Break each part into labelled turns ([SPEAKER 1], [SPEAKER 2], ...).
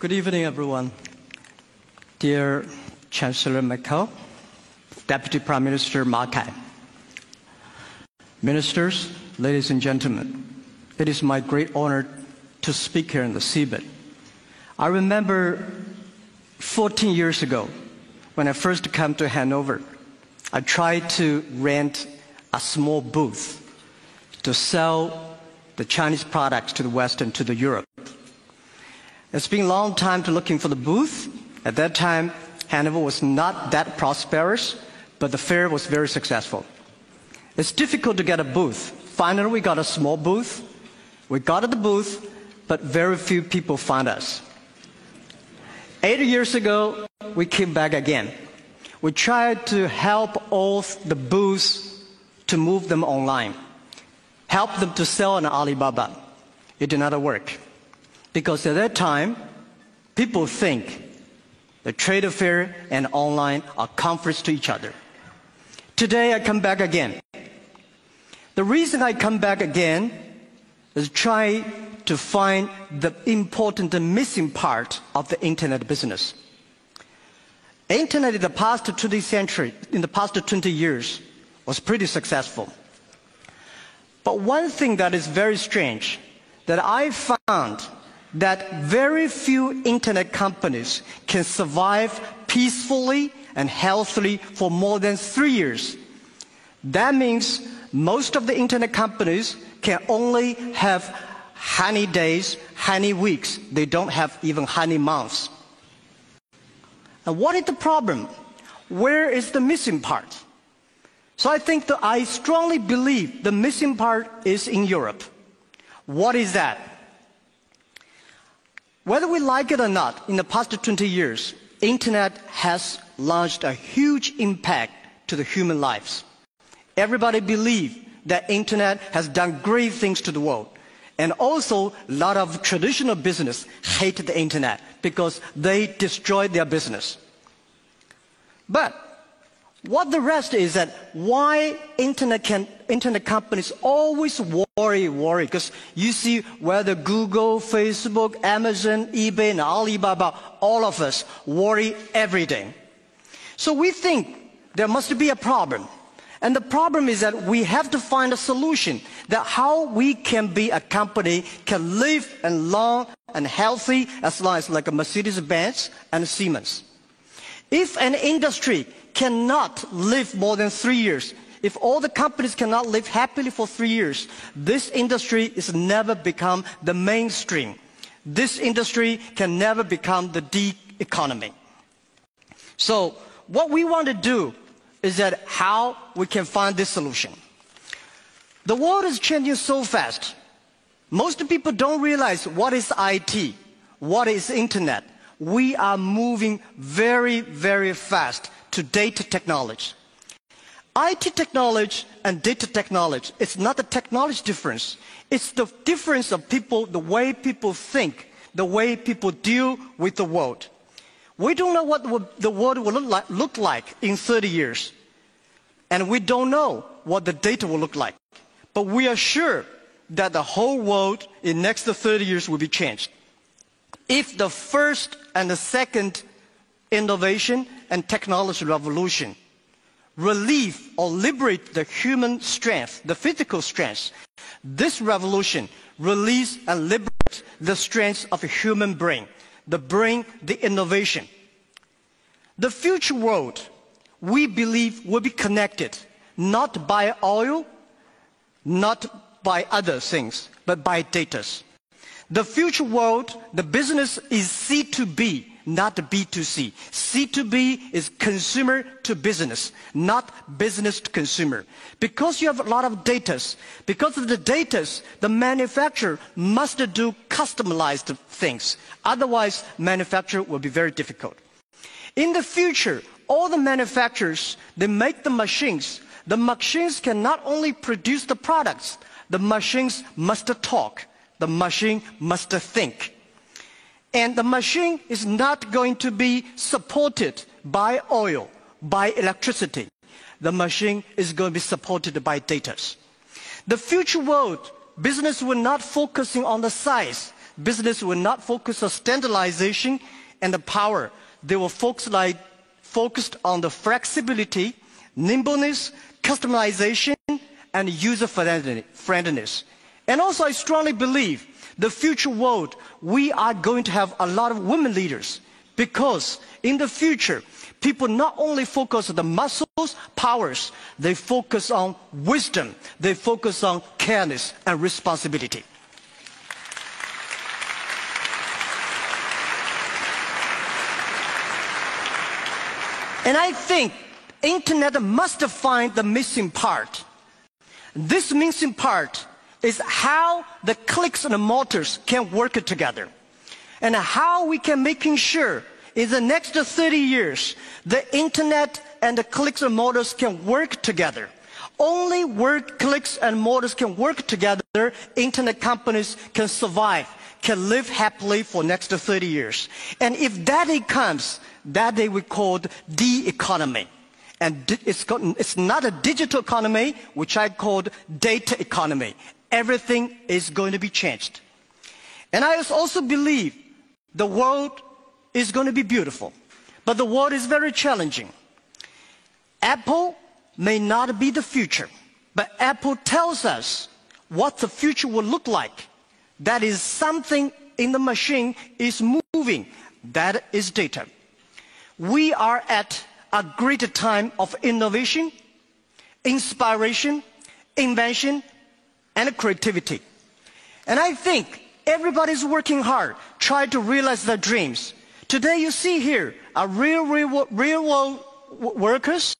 [SPEAKER 1] Good evening, everyone. Dear Chancellor Merkel, Deputy Prime Minister Ma Kai, ministers, ladies and gentlemen, it is my great honor to speak here in the CeBIT. I remember 14 years ago when I first came to Hanover, I tried to rent a small booth to sell the Chinese products to the West and to the Europe. It's been a long time to looking for the booth. At that time, Hanover was not that prosperous, but the fair was very successful. It's difficult to get a booth. Finally, we got a small booth. We got at the booth, but very few people found us. Eight years ago, we came back again. We tried to help all the booths to move them online, help them to sell on Alibaba. It did not work. Because at that time, people think the trade affair and online are conflicts to each other. Today I come back again. The reason I come back again is try to find the important and missing part of the internet business. Internet in the past 20 century, in the past 20 years, was pretty successful. But one thing that is very strange that I found that very few internet companies can survive peacefully and healthily for more than three years. That means most of the internet companies can only have honey days, honey weeks. They don't have even honey months. And what is the problem? Where is the missing part? So I think that I strongly believe the missing part is in Europe. What is that? Whether we like it or not, in the past 20 years, internet has launched a huge impact to the human lives. Everybody believes that internet has done great things to the world. And also, a lot of traditional business hate the internet because they destroy their business. But what the rest is that why internet, can, internet companies always worry, worry, because you see whether Google, Facebook, Amazon, eBay, and Alibaba, all of us worry every day. So we think there must be a problem. And the problem is that we have to find a solution that how we can be a company can live and long and healthy as long as like a Mercedes-Benz and Siemens. If an industry cannot live more than three years, if all the companies cannot live happily for three years, this industry is never become the mainstream. This industry can never become the DT economy. So what we want to do is that how we can find this solution. The world is changing so fast. Most people don't realize what is IT, what is internet, we are moving very, very fast to data technology. IT technology and data technology, it's not the technology difference. It's the difference of people, the way people think, the way people deal with the world. We don't know what the world will look like, look like in 30 years. And we don't know what the data will look like. But we are sure that the whole world in next 30 years will be changed. If the first and the second innovation and technology revolution relieve or liberate the human strength, the physical strength, this revolution release and liberate the strength of a human brain, the brain, the innovation. The future world, we believe, will be connected not by oil, not by other things, but by data. The future world, the business is C2B, not B2C. C2B is consumer to business, not business to consumer. Because you have a lot of data, because of the data, the manufacturer must do customized things. Otherwise, manufacture will be very difficult. In the future, all the manufacturers, they make the machines. The machines can not only produce the products, the machines must talk the machine must think. And the machine is not going to be supported by oil, by electricity. The machine is going to be supported by data. The future world, business will not focusing on the size. business will not focus on standardization and the power. They will focus like, focused on the flexibility, nimbleness, customization, and user friendliness. And also, I strongly believe the future world, we are going to have a lot of women leaders because in the future, people not only focus on the muscles, powers, they focus on wisdom, they focus on careness and responsibility. And I think internet must find the missing part. This missing part is how the clicks and the mortars can work together. And how we can making sure in the next 30 years, the internet and the clicks and mortars can work together. Only where clicks and mortars can work together, internet companies can survive, can live happily for next 30 years. And if that day comes, that day we call the economy. And it's, it's not a digital economy, which I called data economy. Everything is going to be changed. And I also believe the world is going to be beautiful, but the world is very challenging. Apple may not be the future, but Apple tells us what the future will look like. That is something in the machine is moving. That is data. We are at a great time of innovation, inspiration, invention, and creativity. And I think everybody's working hard, trying to realize their dreams. Today you see here are real, real, real world workers,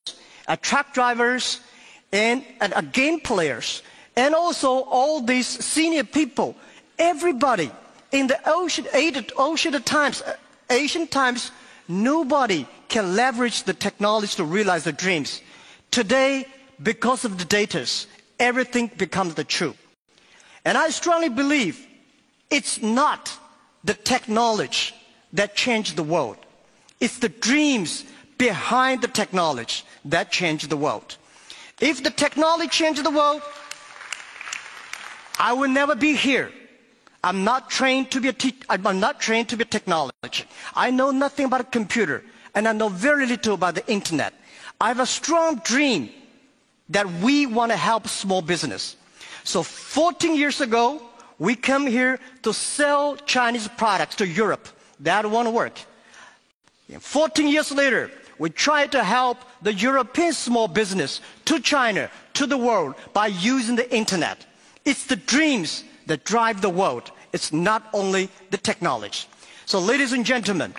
[SPEAKER 1] truck drivers, and, and uh, game players, and also all these senior people. Everybody in the ocean, ocean times, uh, Asian times, nobody can leverage the technology to realize their dreams. Today, because of the data, everything becomes the truth. And I strongly believe it's not the technology that changed the world. It's the dreams behind the technology that changed the world. If the technology changed the world, I will never be here. I'm not trained to be a te- I'm not trained to be a technology. I know nothing about a computer, and I know very little about the internet. I have a strong dream that we want to help small business. So 14 years ago, we come here to sell Chinese products to Europe. That won't work. 14 years later, we try to help the European small business to China, to the world by using the internet. It's the dreams that drive the world. It's not only the technology. So ladies and gentlemen,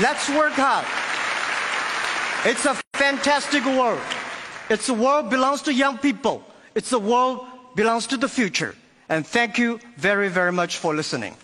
[SPEAKER 1] let's work hard. It's a fantastic world. It's a world belongs to young people. It's a world belongs to the future. And thank you very, very much for listening.